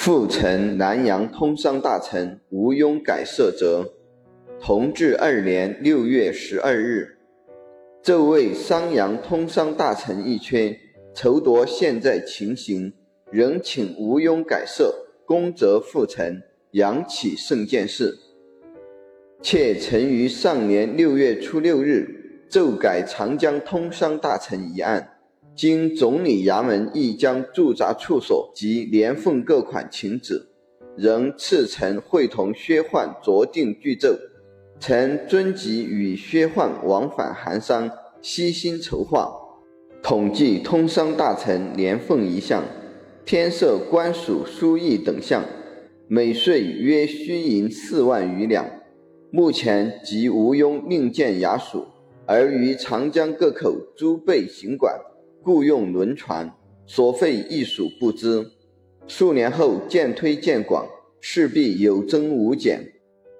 复承南阳通商大臣吴庸改色者，同治二年六月十二日，奏为商阳通商大臣一缺，筹夺现在情形，仍请吴庸改色，功则复承，扬起圣见事。妾曾于上年六月初六日奏改长江通商大臣一案，经总理衙门亦将驻扎处所及连奉各款请旨，仍赐臣会同薛焕酌定具奏。臣遵旨与薛焕往返韩商，悉心筹划，统计通商大臣连奉一项，添设官署书役等项，每岁约需银四万余两。目前即无庸另建衙署，而于长江各口诸备行管，雇用轮船，所费亦属不知。数年后渐推渐广，势必有增无减。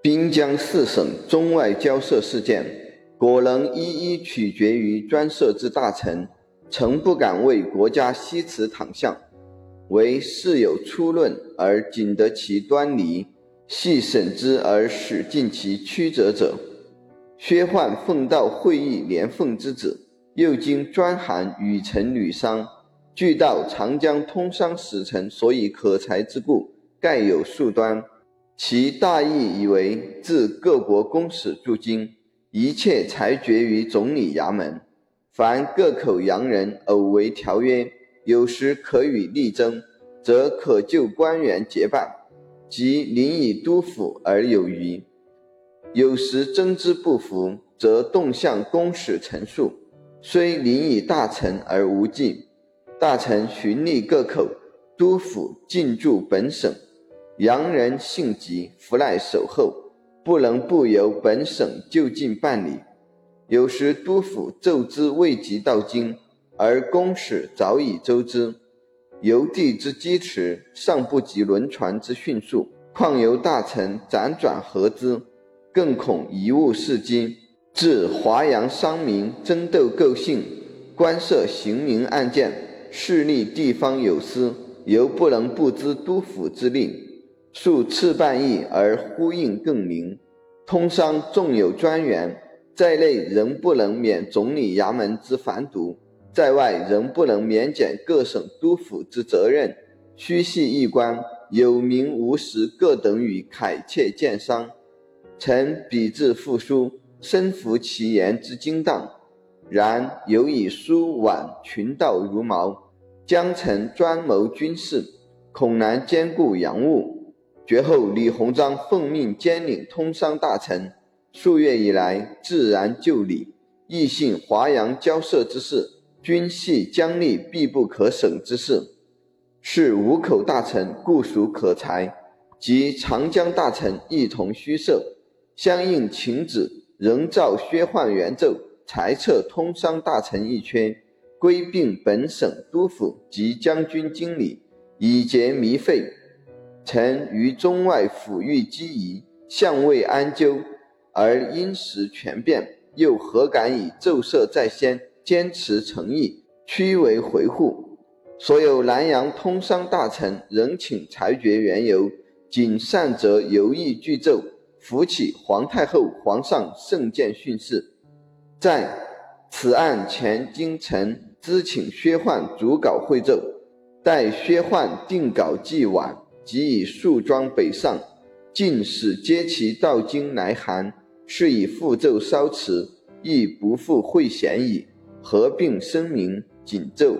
滨江四省中外交涉事件，果能一一取决于专设之大臣，诚不敢为国家西辞躺项，唯事有初论而仅得其端倪。细审之而使尽其曲折者，薛焕奉道会议连奉之子，又经专函与臣履商，据道长江通商使臣所以可裁之故，盖有数端。其大意以为，自各国公使驻京，一切裁决于总理衙门，凡各口洋人偶为条约，有时可与力争，则可就官员结办。即临以督府而有余，有时争之不服，则动向公使陈述，虽临以大臣而无忌。大臣循吏各口，督府进驻本省。洋人性急，弗赖守候，不能不由本省就近办理。有时督府奏之未及到京，而公使早已周知。邮递之机迟，尚不及轮船之迅速，况由大臣辗转合之，更恐贻误事机，致华阳商民争斗构性，官涉刑民案件，势力地方有司，犹不能不知督府之令，数次办议而呼应更明。通商纵有专员，在内仍不能免总理衙门之繁毒。在外仍不能免减各省督府之责任，虚系一官，有名无实，各等与凯切见商。臣笔致复书，深服其言之精当，然犹以书婉群盗如毛，将臣专谋军事，恐难兼顾洋务。绝后李鸿章奉命兼领通商大臣，数月以来自然就理，亦信华阳交涉之事。均系将吏必不可省之事，是五口大臣固属可裁，及长江大臣一同虚设，相应请旨，仍照薛焕原奏，裁撤通商大臣一缺，归并本省督府及将军经理，以节糜费。臣于中外抚育积疑，向未安究，而因时权变，又何敢以奏设在先？坚持诚意，屈为回护。所有南阳通商大臣仍请裁决缘由，谨善则犹意具奏，扶起皇太后、皇上圣鉴训示。在此案前，经臣咨请薛焕主稿会奏，待薛焕定稿既晚，即以束装北上，尽使接其到京来函，是以复奏稍迟，亦不复会嫌矣。合并声明，谨奏。